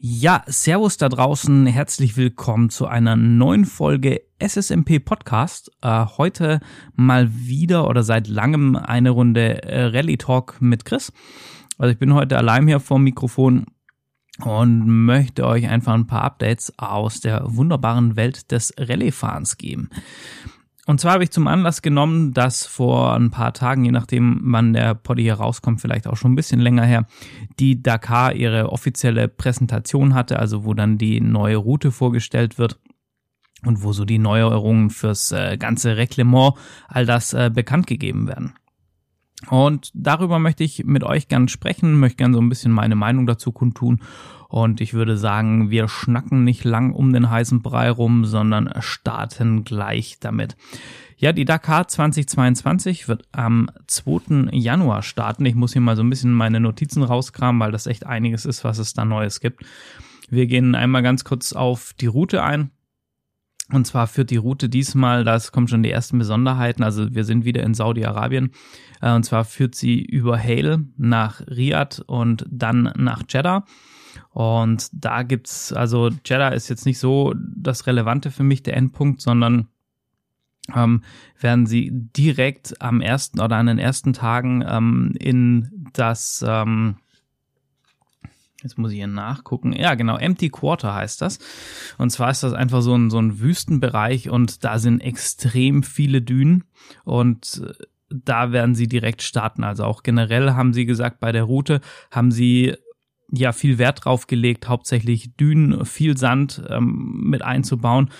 Ja, Servus da draußen, herzlich willkommen zu einer neuen Folge SSMP Podcast. Äh, heute mal wieder oder seit langem eine Runde äh, Rallye Talk mit Chris. Also ich bin heute allein hier vor dem Mikrofon und möchte euch einfach ein paar Updates aus der wunderbaren Welt des Rallye-Fahrens geben. Und zwar habe ich zum Anlass genommen, dass vor ein paar Tagen, je nachdem wann der Poddy hier rauskommt, vielleicht auch schon ein bisschen länger her, die Dakar ihre offizielle Präsentation hatte, also wo dann die neue Route vorgestellt wird und wo so die Neuerungen fürs äh, ganze Reglement, all das äh, bekannt gegeben werden. Und darüber möchte ich mit euch gern sprechen, möchte gern so ein bisschen meine Meinung dazu kundtun und ich würde sagen, wir schnacken nicht lang um den heißen Brei rum, sondern starten gleich damit. Ja, die Dakar 2022 wird am 2. Januar starten. Ich muss hier mal so ein bisschen meine Notizen rauskramen, weil das echt einiges ist, was es da Neues gibt. Wir gehen einmal ganz kurz auf die Route ein. Und zwar führt die Route diesmal, das kommen schon die ersten Besonderheiten, also wir sind wieder in Saudi-Arabien. Äh, und zwar führt sie über Hale nach Riyadh und dann nach Jeddah. Und da gibt's, also Jeddah ist jetzt nicht so das Relevante für mich, der Endpunkt, sondern ähm, werden sie direkt am ersten oder an den ersten Tagen ähm, in das, ähm, jetzt muss ich hier nachgucken, ja genau, Empty Quarter heißt das. Und zwar ist das einfach so ein, so ein Wüstenbereich und da sind extrem viele Dünen und äh, da werden sie direkt starten. Also auch generell haben sie gesagt, bei der Route haben sie ja viel Wert drauf gelegt, hauptsächlich Dünen, viel Sand ähm, mit einzubauen.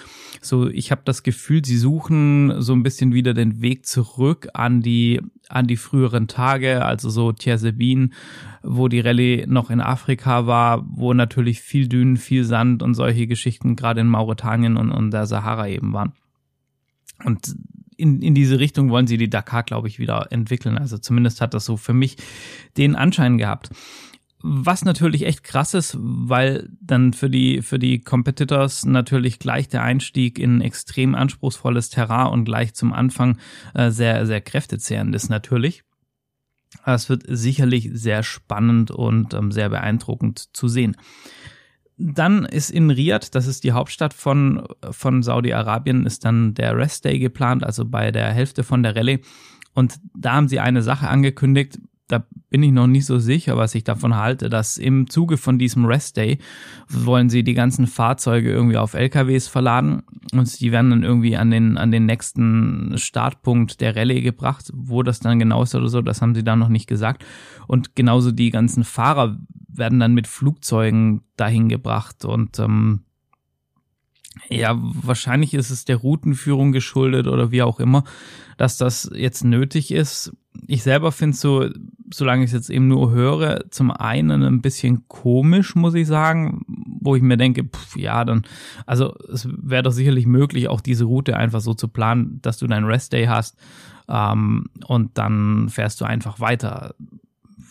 So, ich habe das Gefühl, sie suchen so ein bisschen wieder den Weg zurück an die an die früheren Tage, also so Tiersebin, wo die Rallye noch in Afrika war, wo natürlich viel Dünen, viel Sand und solche Geschichten gerade in Mauretanien und, und der Sahara eben waren. Und in, in diese Richtung wollen sie die Dakar, glaube ich, wieder entwickeln. Also zumindest hat das so für mich den Anschein gehabt. Was natürlich echt krass ist, weil dann für die, für die Competitors natürlich gleich der Einstieg in extrem anspruchsvolles Terrain und gleich zum Anfang äh, sehr, sehr kräftezehrend ist natürlich. Es wird sicherlich sehr spannend und ähm, sehr beeindruckend zu sehen. Dann ist in Riyadh, das ist die Hauptstadt von, von Saudi-Arabien, ist dann der Rest Day geplant, also bei der Hälfte von der Rallye. Und da haben sie eine Sache angekündigt, da bin ich noch nicht so sicher, was ich davon halte, dass im Zuge von diesem Rest Day wollen sie die ganzen Fahrzeuge irgendwie auf LKWs verladen und die werden dann irgendwie an den, an den nächsten Startpunkt der Rallye gebracht. Wo das dann genau ist oder so, das haben sie da noch nicht gesagt. Und genauso die ganzen Fahrer werden dann mit Flugzeugen dahin gebracht und ähm, ja, wahrscheinlich ist es der Routenführung geschuldet oder wie auch immer, dass das jetzt nötig ist. Ich selber finde so, solange ich es jetzt eben nur höre, zum einen ein bisschen komisch, muss ich sagen, wo ich mir denke, pff, ja, dann, also es wäre doch sicherlich möglich, auch diese Route einfach so zu planen, dass du deinen Rest-Day hast ähm, und dann fährst du einfach weiter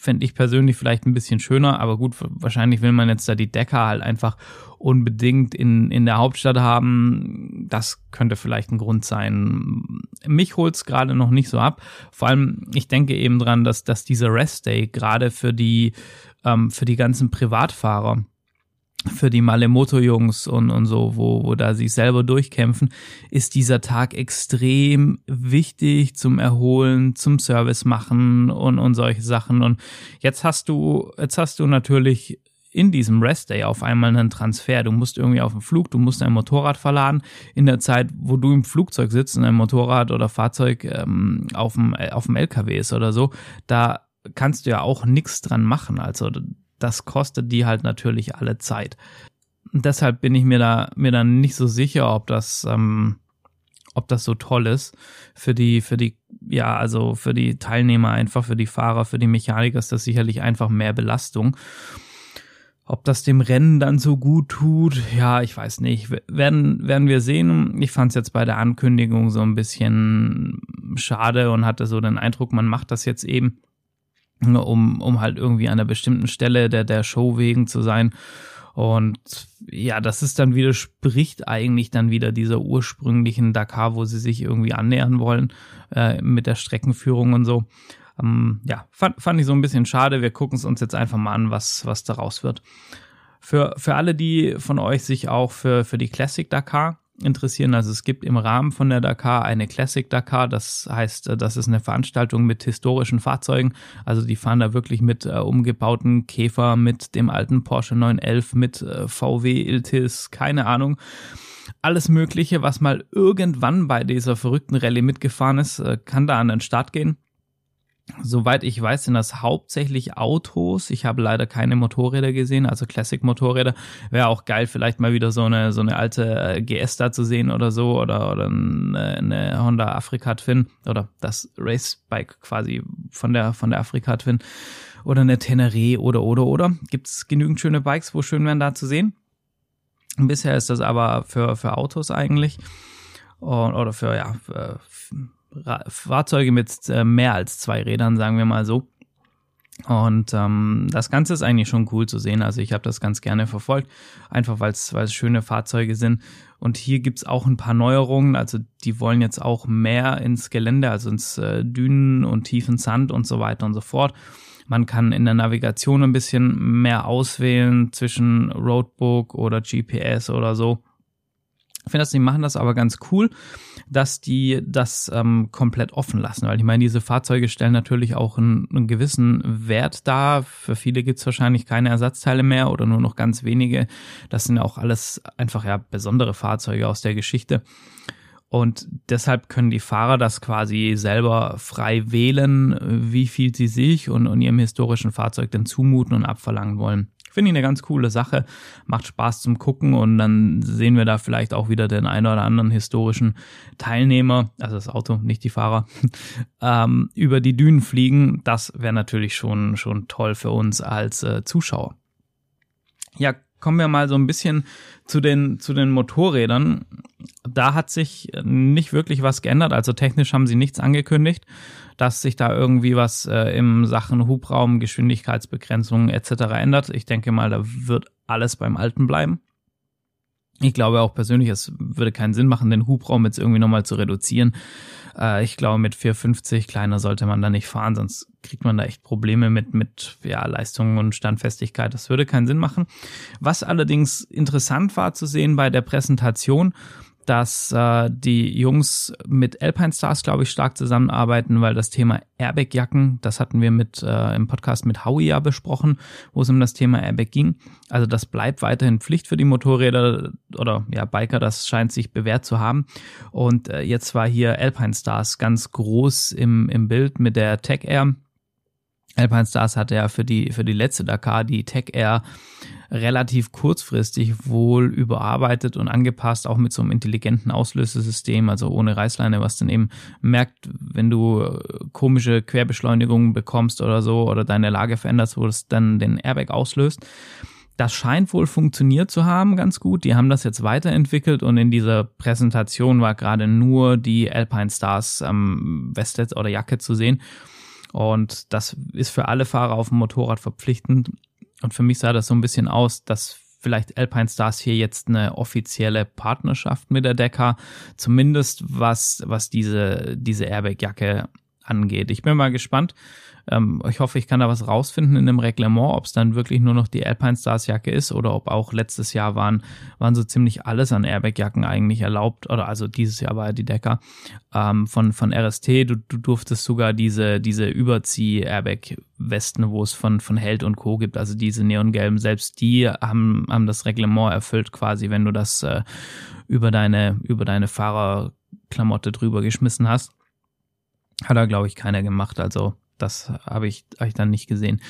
fände ich persönlich vielleicht ein bisschen schöner, aber gut, wahrscheinlich will man jetzt da die Decker halt einfach unbedingt in, in der Hauptstadt haben. Das könnte vielleicht ein Grund sein. Mich holt's gerade noch nicht so ab. Vor allem, ich denke eben dran, dass, dass dieser Rest Day gerade für die, ähm, für die ganzen Privatfahrer für die Malemoto-Jungs und, und so, wo, wo da sich selber durchkämpfen, ist dieser Tag extrem wichtig zum Erholen, zum Service machen und, und solche Sachen. Und jetzt hast du, jetzt hast du natürlich in diesem Rest Day auf einmal einen Transfer. Du musst irgendwie auf dem Flug, du musst dein Motorrad verladen. In der Zeit, wo du im Flugzeug sitzt und ein Motorrad oder Fahrzeug ähm, auf, dem, auf dem LKW ist oder so, da kannst du ja auch nichts dran machen. Also das kostet die halt natürlich alle Zeit. Deshalb bin ich mir da mir dann nicht so sicher, ob das ähm, ob das so toll ist für die für die ja also für die Teilnehmer einfach für die Fahrer für die Mechaniker ist das sicherlich einfach mehr Belastung. Ob das dem Rennen dann so gut tut, ja, ich weiß nicht. Werden, werden wir sehen. Ich fand es jetzt bei der Ankündigung so ein bisschen schade und hatte so den Eindruck, man macht das jetzt eben um, um halt irgendwie an einer bestimmten Stelle der, der Show wegen zu sein. Und ja, das ist dann widerspricht eigentlich dann wieder dieser ursprünglichen Dakar, wo sie sich irgendwie annähern wollen äh, mit der Streckenführung und so. Ähm, ja, fand, fand ich so ein bisschen schade. Wir gucken es uns jetzt einfach mal an, was, was daraus wird. Für, für alle, die von euch sich auch für, für die Classic Dakar interessieren. Also es gibt im Rahmen von der Dakar eine Classic Dakar. Das heißt, äh, das ist eine Veranstaltung mit historischen Fahrzeugen. Also die fahren da wirklich mit äh, umgebauten Käfer, mit dem alten Porsche 911, mit äh, VW Iltis, keine Ahnung. Alles Mögliche, was mal irgendwann bei dieser verrückten Rallye mitgefahren ist, äh, kann da an den Start gehen. Soweit ich weiß, sind das hauptsächlich Autos. Ich habe leider keine Motorräder gesehen, also Classic-Motorräder. Wäre auch geil, vielleicht mal wieder so eine, so eine alte äh, GS da zu sehen oder so oder, oder eine, eine Honda Africa Twin oder das Racebike quasi von der, von der Africa Twin oder eine Tenere oder, oder, oder. Gibt es genügend schöne Bikes, wo schön wären da zu sehen. Bisher ist das aber für, für Autos eigentlich. Und, oder für, ja, für, Fahrzeuge mit äh, mehr als zwei Rädern, sagen wir mal so. Und ähm, das Ganze ist eigentlich schon cool zu sehen. Also ich habe das ganz gerne verfolgt, einfach weil es schöne Fahrzeuge sind. Und hier gibt's auch ein paar Neuerungen. Also die wollen jetzt auch mehr ins Gelände, also ins äh, Dünen und tiefen Sand und so weiter und so fort. Man kann in der Navigation ein bisschen mehr auswählen zwischen Roadbook oder GPS oder so. Ich finde, die machen das aber ganz cool, dass die das ähm, komplett offen lassen, weil ich meine, diese Fahrzeuge stellen natürlich auch einen, einen gewissen Wert dar. Für viele gibt's wahrscheinlich keine Ersatzteile mehr oder nur noch ganz wenige. Das sind auch alles einfach ja besondere Fahrzeuge aus der Geschichte. Und deshalb können die Fahrer das quasi selber frei wählen, wie viel sie sich und, und ihrem historischen Fahrzeug denn zumuten und abverlangen wollen. Finde ich eine ganz coole Sache, macht Spaß zum Gucken und dann sehen wir da vielleicht auch wieder den einen oder anderen historischen Teilnehmer, also das Auto, nicht die Fahrer, ähm, über die Dünen fliegen. Das wäre natürlich schon, schon toll für uns als äh, Zuschauer. Ja, kommen wir mal so ein bisschen zu den, zu den Motorrädern. Da hat sich nicht wirklich was geändert. Also technisch haben sie nichts angekündigt dass sich da irgendwie was äh, im Sachen Hubraum, Geschwindigkeitsbegrenzung etc. ändert. Ich denke mal, da wird alles beim Alten bleiben. Ich glaube auch persönlich, es würde keinen Sinn machen, den Hubraum jetzt irgendwie nochmal zu reduzieren. Äh, ich glaube, mit 450 kleiner sollte man da nicht fahren, sonst kriegt man da echt Probleme mit, mit ja, Leistung und Standfestigkeit. Das würde keinen Sinn machen. Was allerdings interessant war zu sehen bei der Präsentation, dass äh, die Jungs mit Alpine Stars, glaube ich, stark zusammenarbeiten, weil das Thema Airbag-Jacken, das hatten wir mit äh, im Podcast mit Howie ja besprochen, wo es um das Thema Airbag ging. Also das bleibt weiterhin Pflicht für die Motorräder oder ja Biker, das scheint sich bewährt zu haben. Und äh, jetzt war hier Alpine Stars ganz groß im, im Bild mit der Tech Air. Alpine Stars hatte ja für die für die letzte Dakar die Tech Air relativ kurzfristig wohl überarbeitet und angepasst, auch mit so einem intelligenten Auslösesystem, also ohne Reißleine, was dann eben merkt, wenn du äh, komische Querbeschleunigungen bekommst oder so oder deine Lage veränderst, wo es dann den Airbag auslöst. Das scheint wohl funktioniert zu haben ganz gut. Die haben das jetzt weiterentwickelt und in dieser Präsentation war gerade nur die Alpine Stars ähm, Weste oder Jacke zu sehen. Und das ist für alle Fahrer auf dem Motorrad verpflichtend. Und für mich sah das so ein bisschen aus, dass vielleicht Alpine Stars hier jetzt eine offizielle Partnerschaft mit der Decker, zumindest was, was diese, diese Airbag-Jacke angeht. Ich bin mal gespannt, ähm, ich hoffe, ich kann da was rausfinden in dem Reglement, ob es dann wirklich nur noch die Alpine Stars Jacke ist oder ob auch letztes Jahr waren, waren so ziemlich alles an Airbag-Jacken eigentlich erlaubt. Oder also dieses Jahr war ja die Decker ähm, von, von RST. Du, du durftest sogar diese, diese Überzieh-Airbag-Westen, wo es von, von Held und Co. gibt, also diese neongelben, selbst die haben, haben das Reglement erfüllt quasi, wenn du das äh, über deine, über deine Fahrerklamotte drüber geschmissen hast. Hat da, glaube ich, keiner gemacht. Also das habe ich, hab ich dann nicht gesehen.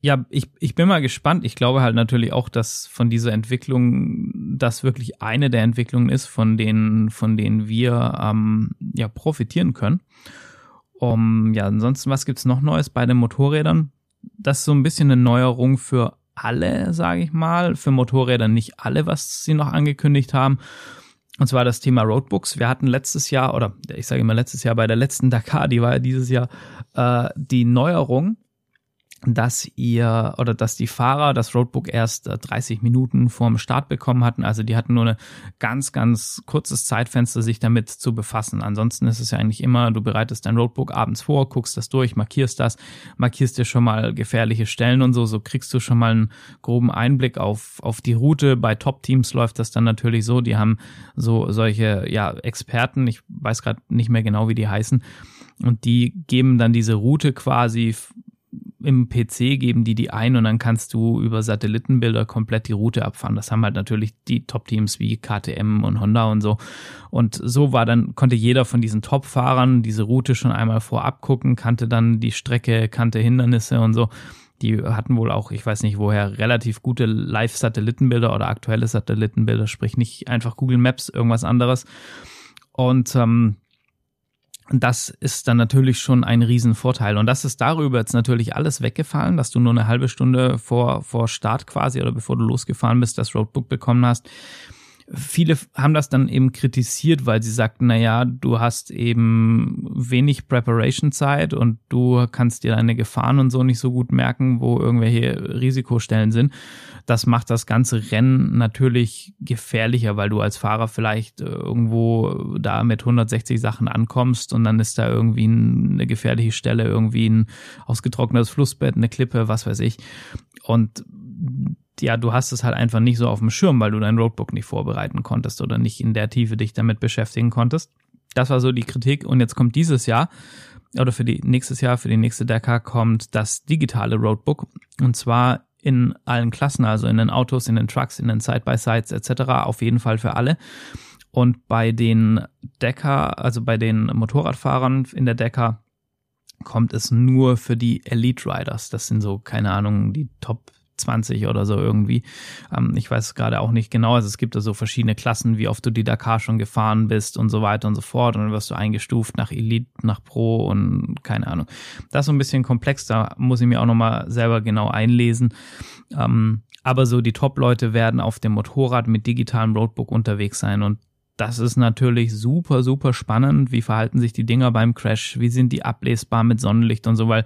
Ja, ich, ich bin mal gespannt. Ich glaube halt natürlich auch, dass von dieser Entwicklung das wirklich eine der Entwicklungen ist, von denen, von denen wir ähm, ja profitieren können. Um, ja, ansonsten, was gibt's noch Neues bei den Motorrädern? Das ist so ein bisschen eine Neuerung für alle, sage ich mal. Für Motorräder nicht alle, was sie noch angekündigt haben. Und zwar das Thema Roadbooks. Wir hatten letztes Jahr, oder ich sage immer letztes Jahr bei der letzten Dakar, die war ja dieses Jahr, äh, die Neuerung, dass ihr oder dass die Fahrer das Roadbook erst 30 äh, Minuten vorm Start bekommen hatten. Also die hatten nur eine ganz, ganz kurzes Zeitfenster, sich damit zu befassen. Ansonsten ist es ja eigentlich immer, du bereitest dein Roadbook abends vor, guckst das durch, markierst das, markierst dir schon mal gefährliche Stellen und so. So kriegst du schon mal einen groben Einblick auf, auf die Route. Bei Top-Teams läuft das dann natürlich so. Die haben so solche, ja, Experten. Ich weiß gerade nicht mehr genau, wie die heißen. Und die geben dann diese Route quasi im PC geben die die ein und dann kannst du über Satellitenbilder komplett die Route abfahren. Das haben halt natürlich die Top-Teams wie KTM und Honda und so. Und so war dann, konnte jeder von diesen Top-Fahrern diese Route schon einmal vorab gucken, kannte dann die Strecke, kannte Hindernisse und so. Die hatten wohl auch, ich weiß nicht woher, relativ gute Live-Satellitenbilder oder aktuelle Satellitenbilder, sprich nicht einfach Google Maps, irgendwas anderes. Und ähm, das ist dann natürlich schon ein Riesenvorteil. Und das ist darüber jetzt natürlich alles weggefallen, dass du nur eine halbe Stunde vor, vor Start quasi oder bevor du losgefahren bist, das Roadbook bekommen hast viele haben das dann eben kritisiert, weil sie sagten, na ja, du hast eben wenig Preparation-Zeit und du kannst dir deine Gefahren und so nicht so gut merken, wo irgendwelche Risikostellen sind. Das macht das ganze Rennen natürlich gefährlicher, weil du als Fahrer vielleicht irgendwo da mit 160 Sachen ankommst und dann ist da irgendwie eine gefährliche Stelle, irgendwie ein ausgetrocknetes Flussbett, eine Klippe, was weiß ich. Und ja, du hast es halt einfach nicht so auf dem Schirm, weil du dein Roadbook nicht vorbereiten konntest oder nicht in der Tiefe dich damit beschäftigen konntest. Das war so die Kritik. Und jetzt kommt dieses Jahr oder für die nächstes Jahr, für die nächste Dekade kommt das digitale Roadbook. Und zwar in allen Klassen, also in den Autos, in den Trucks, in den Side-by-Sides etc. Auf jeden Fall für alle. Und bei den Decker, also bei den Motorradfahrern in der Decker, kommt es nur für die Elite Riders. Das sind so, keine Ahnung, die Top 20 oder so irgendwie. Ähm, ich weiß gerade auch nicht genau. Also es gibt da so verschiedene Klassen, wie oft du die Dakar schon gefahren bist und so weiter und so fort. Und dann wirst du eingestuft nach Elite, nach Pro und keine Ahnung. Das ist so ein bisschen komplex. Da muss ich mir auch nochmal selber genau einlesen. Ähm, aber so die Top-Leute werden auf dem Motorrad mit digitalem Roadbook unterwegs sein und das ist natürlich super, super spannend. Wie verhalten sich die Dinger beim Crash? Wie sind die ablesbar mit Sonnenlicht und so? Weil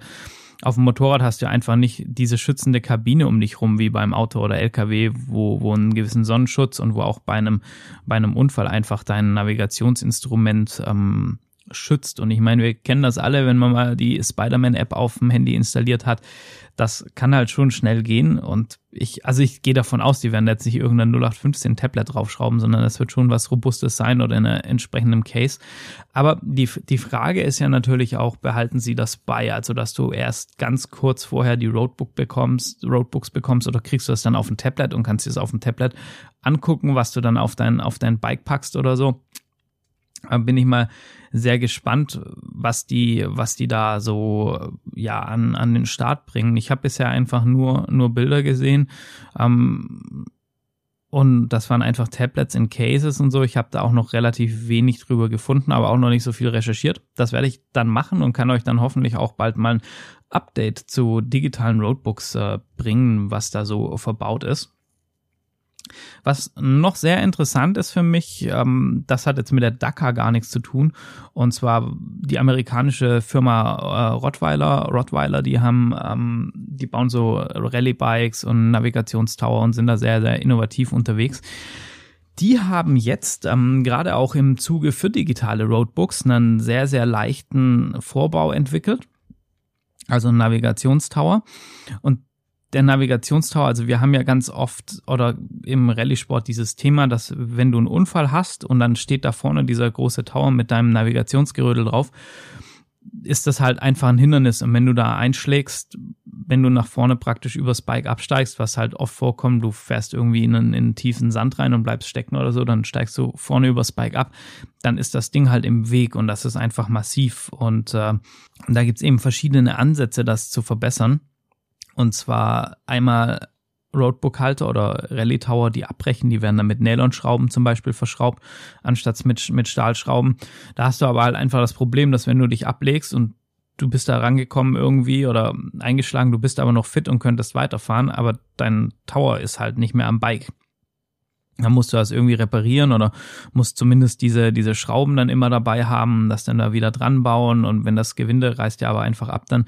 auf dem Motorrad hast du einfach nicht diese schützende Kabine um dich rum wie beim Auto oder LKW, wo, wo einen gewissen Sonnenschutz und wo auch bei einem, bei einem Unfall einfach dein Navigationsinstrument ähm, schützt. Und ich meine, wir kennen das alle, wenn man mal die Spider-Man-App auf dem Handy installiert hat. Das kann halt schon schnell gehen. Und ich, also ich gehe davon aus, die werden jetzt nicht irgendein 0815 Tablet draufschrauben, sondern das wird schon was Robustes sein oder in einem entsprechenden Case. Aber die, die Frage ist ja natürlich auch, behalten sie das bei? Also, dass du erst ganz kurz vorher die Roadbook bekommst, Roadbooks bekommst oder kriegst du das dann auf ein Tablet und kannst dir das auf dem Tablet angucken, was du dann auf dein, auf dein Bike packst oder so bin ich mal sehr gespannt, was die, was die da so ja an, an den Start bringen. Ich habe bisher einfach nur nur Bilder gesehen. Ähm, und das waren einfach Tablets in Cases und so. Ich habe da auch noch relativ wenig drüber gefunden, aber auch noch nicht so viel recherchiert. Das werde ich dann machen und kann euch dann hoffentlich auch bald mal ein Update zu digitalen Roadbooks äh, bringen, was da so verbaut ist. Was noch sehr interessant ist für mich, ähm, das hat jetzt mit der Dakar gar nichts zu tun. Und zwar die amerikanische Firma äh, Rottweiler. Rottweiler, die haben, ähm, die bauen so Rallye-Bikes und Navigationstower und sind da sehr, sehr innovativ unterwegs. Die haben jetzt ähm, gerade auch im Zuge für digitale Roadbooks einen sehr, sehr leichten Vorbau entwickelt. Also ein Navigationstower. Und der Navigationstower, also wir haben ja ganz oft oder im Rallye-Sport dieses Thema, dass wenn du einen Unfall hast und dann steht da vorne dieser große Tower mit deinem Navigationsgerödel drauf, ist das halt einfach ein Hindernis. Und wenn du da einschlägst, wenn du nach vorne praktisch übers Bike absteigst, was halt oft vorkommt, du fährst irgendwie in einen, in einen tiefen Sand rein und bleibst stecken oder so, dann steigst du vorne übers Bike ab, dann ist das Ding halt im Weg und das ist einfach massiv. Und äh, da gibt's eben verschiedene Ansätze, das zu verbessern. Und zwar einmal Roadbook-Halter oder Rallye-Tower, die abbrechen, die werden dann mit Nylon-Schrauben zum Beispiel verschraubt, anstatt mit, mit Stahlschrauben. Da hast du aber halt einfach das Problem, dass wenn du dich ablegst und du bist da rangekommen irgendwie oder eingeschlagen, du bist aber noch fit und könntest weiterfahren, aber dein Tower ist halt nicht mehr am Bike. Dann musst du das irgendwie reparieren oder musst zumindest diese, diese Schrauben dann immer dabei haben, das dann da wieder dran bauen und wenn das Gewinde reißt ja aber einfach ab, dann,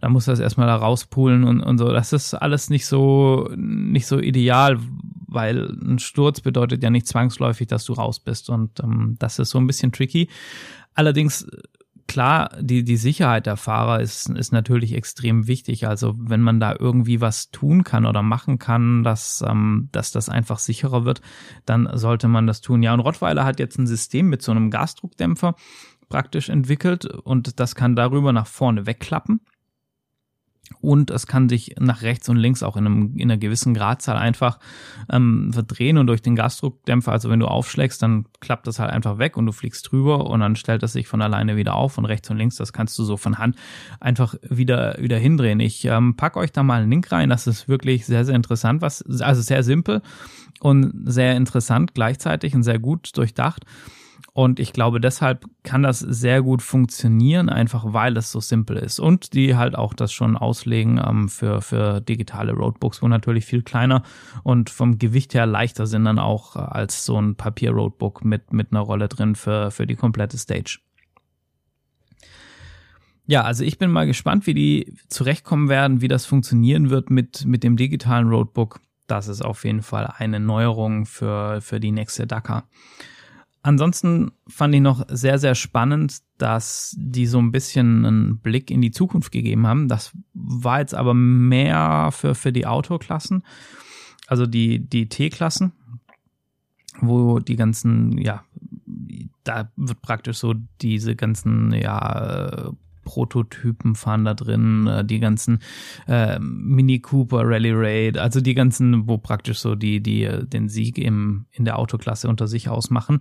dann musst du das erstmal da rauspulen und, und so. Das ist alles nicht so, nicht so ideal, weil ein Sturz bedeutet ja nicht zwangsläufig, dass du raus bist und ähm, das ist so ein bisschen tricky. Allerdings klar, die, die Sicherheit der Fahrer ist, ist natürlich extrem wichtig. Also wenn man da irgendwie was tun kann oder machen kann, dass, ähm, dass das einfach sicherer wird, dann sollte man das tun. Ja, und Rottweiler hat jetzt ein System mit so einem Gasdruckdämpfer praktisch entwickelt und das kann darüber nach vorne wegklappen und es kann sich nach rechts und links auch in, einem, in einer gewissen Gradzahl einfach ähm, verdrehen und durch den Gasdruckdämpfer, also wenn du aufschlägst, dann klappt das halt einfach weg und du fliegst drüber und dann stellt es sich von alleine wieder auf und rechts und links, das kannst du so von Hand einfach wieder, wieder hindrehen. Ich ähm, pack euch da mal einen Link rein, das ist wirklich sehr, sehr interessant, was, also sehr simpel und sehr interessant gleichzeitig und sehr gut durchdacht. Und ich glaube, deshalb kann das sehr gut funktionieren, einfach weil es so simpel ist. Und die halt auch das schon auslegen ähm, für, für digitale Roadbooks, wo natürlich viel kleiner und vom Gewicht her leichter sind dann auch äh, als so ein Papier-Roadbook mit, mit einer Rolle drin für, für die komplette Stage. Ja, also ich bin mal gespannt, wie die zurechtkommen werden, wie das funktionieren wird mit, mit dem digitalen Roadbook. Das ist auf jeden Fall eine Neuerung für, für die nächste Dakar. Ansonsten fand ich noch sehr, sehr spannend, dass die so ein bisschen einen Blick in die Zukunft gegeben haben. Das war jetzt aber mehr für, für die Autoklassen, also die, die T-Klassen, wo die ganzen, ja, da wird praktisch so diese ganzen, ja, Prototypen fahren da drin, äh, die ganzen äh, Mini Cooper Rally Raid, also die ganzen, wo praktisch so die, die äh, den Sieg im, in der Autoklasse unter sich ausmachen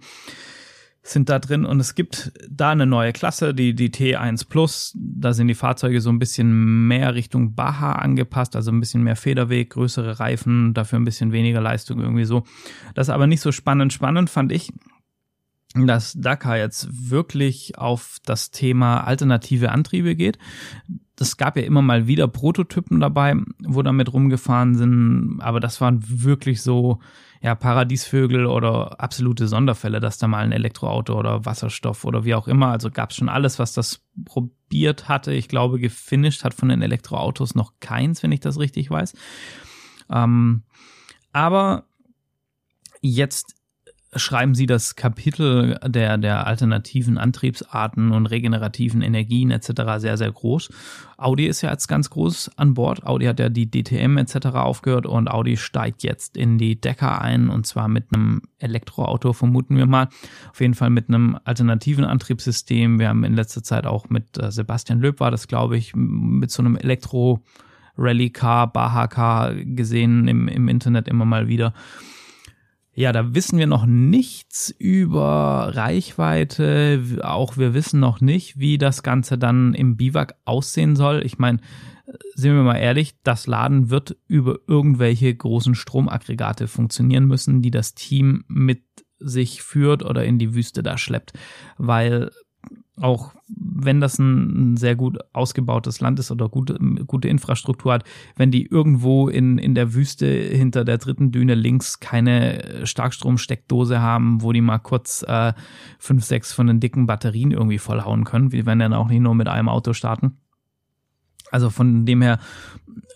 sind da drin und es gibt da eine neue Klasse, die, die T1 Plus. Da sind die Fahrzeuge so ein bisschen mehr Richtung Baja angepasst, also ein bisschen mehr Federweg, größere Reifen, dafür ein bisschen weniger Leistung irgendwie so. Das ist aber nicht so spannend. Spannend fand ich, dass Dakar jetzt wirklich auf das Thema alternative Antriebe geht. Das gab ja immer mal wieder Prototypen dabei, wo damit rumgefahren sind, aber das waren wirklich so ja Paradiesvögel oder absolute Sonderfälle, dass da mal ein Elektroauto oder Wasserstoff oder wie auch immer, also gab es schon alles, was das probiert hatte. Ich glaube, gefinisht hat von den Elektroautos noch keins, wenn ich das richtig weiß. Ähm, aber jetzt schreiben Sie das Kapitel der, der alternativen Antriebsarten und regenerativen Energien etc. sehr, sehr groß. Audi ist ja jetzt ganz groß an Bord. Audi hat ja die DTM etc. aufgehört und Audi steigt jetzt in die Decker ein und zwar mit einem Elektroauto, vermuten wir mal. Auf jeden Fall mit einem alternativen Antriebssystem. Wir haben in letzter Zeit auch mit äh, Sebastian Löb war das, glaube ich, mit so einem Elektro Rally Car, Baha Car gesehen im, im Internet immer mal wieder. Ja, da wissen wir noch nichts über Reichweite. Auch wir wissen noch nicht, wie das Ganze dann im Biwak aussehen soll. Ich meine, sind wir mal ehrlich, das Laden wird über irgendwelche großen Stromaggregate funktionieren müssen, die das Team mit sich führt oder in die Wüste da schleppt. Weil auch wenn das ein, sehr gut ausgebautes Land ist oder gute, gute Infrastruktur hat, wenn die irgendwo in, in der Wüste hinter der dritten Düne links keine Starkstromsteckdose haben, wo die mal kurz äh, fünf, sechs von den dicken Batterien irgendwie vollhauen können, wie wenn dann auch nicht nur mit einem Auto starten. Also von dem her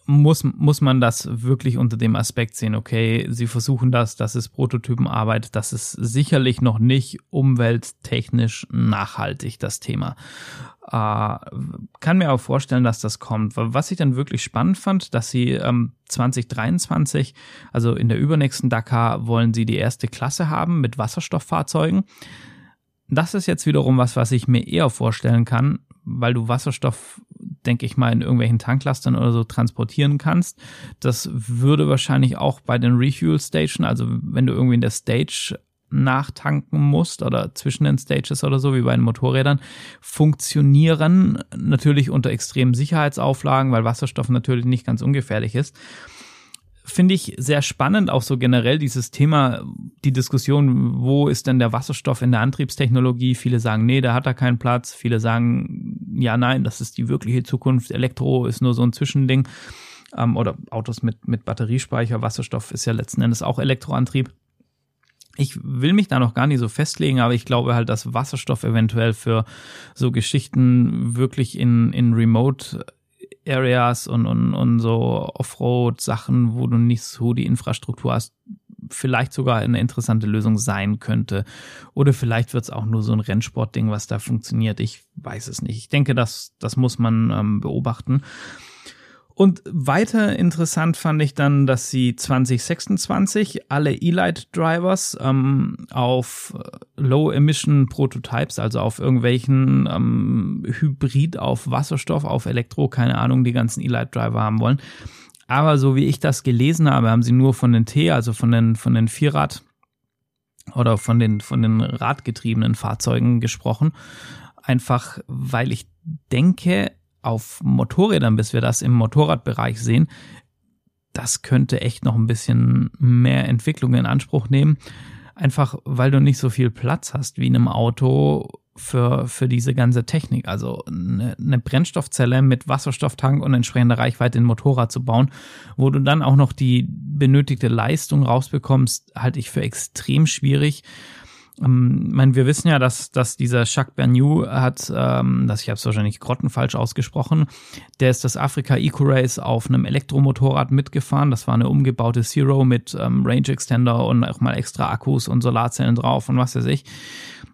muss, muss man das wirklich unter dem Aspekt sehen, okay, sie versuchen das, das ist Prototypenarbeit, das ist sicherlich noch nicht umwelttechnisch nachhaltig, das Thema. Äh, kann mir auch vorstellen, dass das kommt. Was ich dann wirklich spannend fand, dass sie ähm, 2023, also in der übernächsten Dakar, wollen sie die erste Klasse haben mit Wasserstofffahrzeugen. Das ist jetzt wiederum was, was ich mir eher vorstellen kann, weil du Wasserstoff, denke ich mal, in irgendwelchen Tanklastern oder so transportieren kannst. Das würde wahrscheinlich auch bei den Refuel Station, also wenn du irgendwie in der Stage nachtanken musst oder zwischen den Stages oder so, wie bei den Motorrädern, funktionieren natürlich unter extremen Sicherheitsauflagen, weil Wasserstoff natürlich nicht ganz ungefährlich ist finde ich sehr spannend, auch so generell dieses Thema, die Diskussion, wo ist denn der Wasserstoff in der Antriebstechnologie? Viele sagen, nee, da hat er keinen Platz. Viele sagen, ja, nein, das ist die wirkliche Zukunft. Elektro ist nur so ein Zwischending. Ähm, oder Autos mit, mit Batteriespeicher. Wasserstoff ist ja letzten Endes auch Elektroantrieb. Ich will mich da noch gar nicht so festlegen, aber ich glaube halt, dass Wasserstoff eventuell für so Geschichten wirklich in, in Remote Areas und, und, und so Offroad-Sachen, wo du nicht so die Infrastruktur hast, vielleicht sogar eine interessante Lösung sein könnte. Oder vielleicht wird es auch nur so ein Rennsportding, was da funktioniert. Ich weiß es nicht. Ich denke, das, das muss man ähm, beobachten. Und weiter interessant fand ich dann, dass sie 2026 alle E-Light-Drivers ähm, auf äh, Low-Emission-Prototypes, also auf irgendwelchen ähm, Hybrid auf Wasserstoff, auf Elektro, keine Ahnung, die ganzen E-Light-Driver haben wollen. Aber so wie ich das gelesen habe, haben sie nur von den T, also von den, von den Vierrad oder von den, von den radgetriebenen Fahrzeugen gesprochen. Einfach, weil ich denke, auf Motorrädern, bis wir das im Motorradbereich sehen, das könnte echt noch ein bisschen mehr Entwicklung in Anspruch nehmen. Einfach, weil du nicht so viel Platz hast wie in einem Auto für, für diese ganze Technik. Also eine, eine Brennstoffzelle mit Wasserstofftank und entsprechender Reichweite in Motorrad zu bauen, wo du dann auch noch die benötigte Leistung rausbekommst, halte ich für extrem schwierig. Ähm, meine, wir wissen ja, dass, dass dieser Jacques Bernoux hat, ähm, dass ich habe es wahrscheinlich grottenfalsch ausgesprochen, der ist das Afrika Eco Race auf einem Elektromotorrad mitgefahren. Das war eine umgebaute Zero mit ähm, Range Extender und auch mal extra Akkus und Solarzellen drauf und was weiß ich.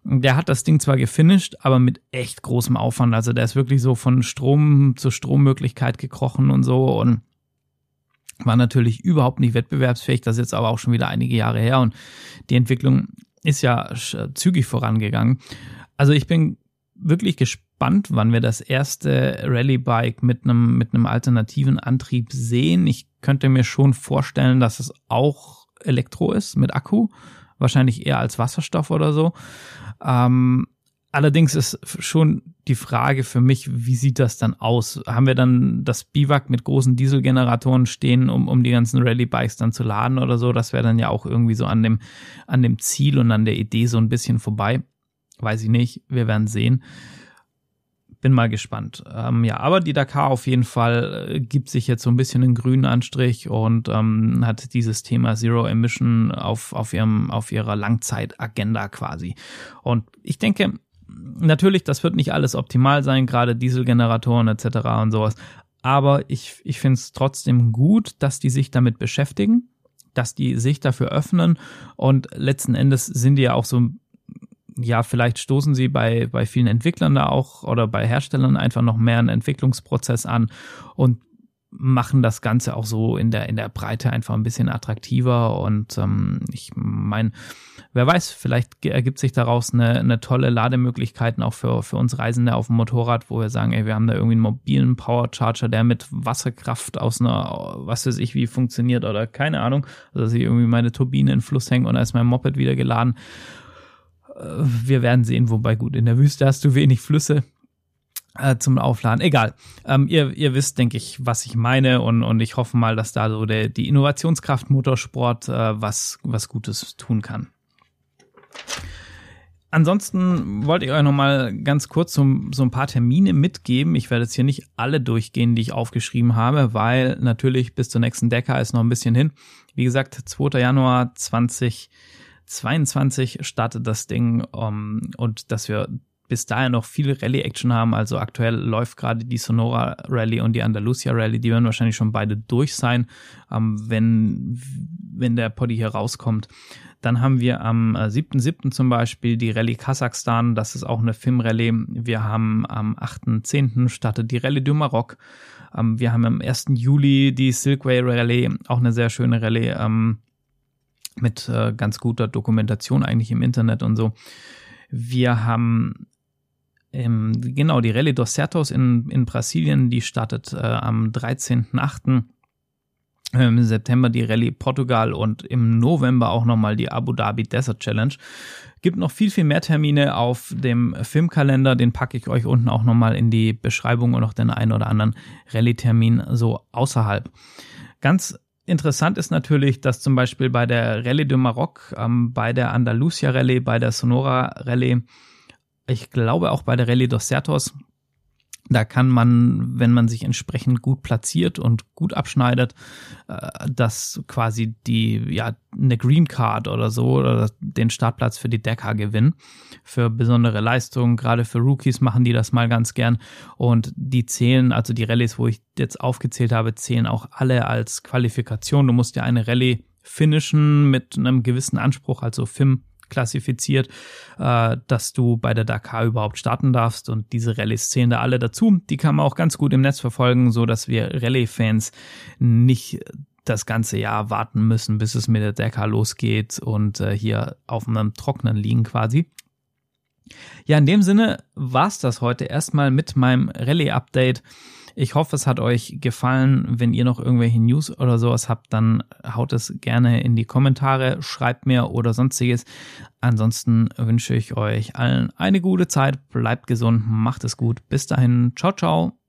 Der hat das Ding zwar gefinisht, aber mit echt großem Aufwand. Also der ist wirklich so von Strom zu Strommöglichkeit gekrochen und so und war natürlich überhaupt nicht wettbewerbsfähig. Das ist jetzt aber auch schon wieder einige Jahre her und die Entwicklung ist ja zügig vorangegangen. Also ich bin wirklich gespannt, wann wir das erste Rallye-Bike mit einem, mit einem alternativen Antrieb sehen. Ich könnte mir schon vorstellen, dass es auch Elektro ist mit Akku. Wahrscheinlich eher als Wasserstoff oder so. Ähm, allerdings ist schon die Frage für mich, wie sieht das dann aus? Haben wir dann das Biwak mit großen Dieselgeneratoren stehen, um, um die ganzen Rallye-Bikes dann zu laden oder so? Das wäre dann ja auch irgendwie so an dem, an dem Ziel und an der Idee so ein bisschen vorbei. Weiß ich nicht. Wir werden sehen. Bin mal gespannt. Ähm, ja, aber die Dakar auf jeden Fall äh, gibt sich jetzt so ein bisschen einen grünen Anstrich und ähm, hat dieses Thema Zero Emission auf, auf, ihrem, auf ihrer Langzeitagenda quasi. Und ich denke, natürlich, das wird nicht alles optimal sein, gerade Dieselgeneratoren etc. und sowas. Aber ich, ich finde es trotzdem gut, dass die sich damit beschäftigen, dass die sich dafür öffnen und letzten Endes sind die ja auch so, ja, vielleicht stoßen sie bei, bei vielen Entwicklern da auch oder bei Herstellern einfach noch mehr einen Entwicklungsprozess an und machen das Ganze auch so in der, in der Breite einfach ein bisschen attraktiver. Und ähm, ich meine, wer weiß, vielleicht ergibt sich daraus eine, eine tolle Lademöglichkeiten auch für, für uns Reisende auf dem Motorrad, wo wir sagen, ey, wir haben da irgendwie einen mobilen Powercharger, der mit Wasserkraft aus einer, was weiß ich, wie funktioniert oder keine Ahnung, also dass ich irgendwie meine Turbine in Fluss hänge und da ist mein Moped wieder geladen. Äh, wir werden sehen, wobei gut, in der Wüste hast du wenig Flüsse äh, zum Aufladen. Egal. Ähm, ihr, ihr wisst, denke ich, was ich meine und, und ich hoffe mal, dass da so der, die Innovationskraft Motorsport äh, was, was Gutes tun kann. Ansonsten wollte ich euch noch mal ganz kurz so, so ein paar Termine mitgeben. Ich werde jetzt hier nicht alle durchgehen, die ich aufgeschrieben habe, weil natürlich bis zur nächsten Decker ist noch ein bisschen hin. Wie gesagt, 2. Januar 2022 startet das Ding um, und dass wir bis dahin noch viel Rallye-Action haben. Also aktuell läuft gerade die Sonora Rallye und die Andalusia Rallye. Die werden wahrscheinlich schon beide durch sein, ähm, wenn, wenn der Poddy hier rauskommt. Dann haben wir am 7.7. Äh, zum Beispiel die Rallye Kasachstan. Das ist auch eine FIM-Rallye. Wir haben am 8.10. startet die Rallye du Maroc. Ähm, wir haben am 1. Juli die Silkway Rallye, auch eine sehr schöne Rallye ähm, mit äh, ganz guter Dokumentation eigentlich im Internet und so. Wir haben ähm, genau, die Rallye dos Certos in, in Brasilien, die startet äh, am 13.8. Ähm, Im September die Rallye Portugal und im November auch nochmal die Abu Dhabi Desert Challenge. Gibt noch viel, viel mehr Termine auf dem Filmkalender. Den packe ich euch unten auch nochmal in die Beschreibung und noch den einen oder anderen Rallye-Termin so außerhalb. Ganz Interessant ist natürlich, dass zum Beispiel bei der Rallye de Maroc, ähm, bei der Andalusia Rallye, bei der Sonora Rallye ich glaube auch bei der Rallye dos Certos Da kann man, wenn man sich entsprechend gut platziert und gut abschneidet, äh, das quasi die, ja, eine Green Card oder so oder den Startplatz für die Decker gewinnen. Für besondere Leistungen, gerade für Rookies machen die das mal ganz gern. Und die zählen, also die Rallyes, wo ich jetzt aufgezählt habe, zählen auch alle als Qualifikation. Du musst ja eine Rallye finishen mit einem gewissen Anspruch, also FIM klassifiziert, äh, dass du bei der Dakar überhaupt starten darfst und diese Rallyes zählen da alle dazu. Die kann man auch ganz gut im Netz verfolgen, so dass wir Rallye-Fans nicht das ganze Jahr warten müssen, bis es mit der Dakar losgeht und äh, hier auf einem Trocknen liegen quasi. Ja, in dem Sinne war's das heute erstmal mit meinem Rallye-Update. Ich hoffe, es hat euch gefallen. Wenn ihr noch irgendwelche News oder sowas habt, dann haut es gerne in die Kommentare, schreibt mir oder sonstiges. Ansonsten wünsche ich euch allen eine gute Zeit, bleibt gesund, macht es gut. Bis dahin, ciao, ciao.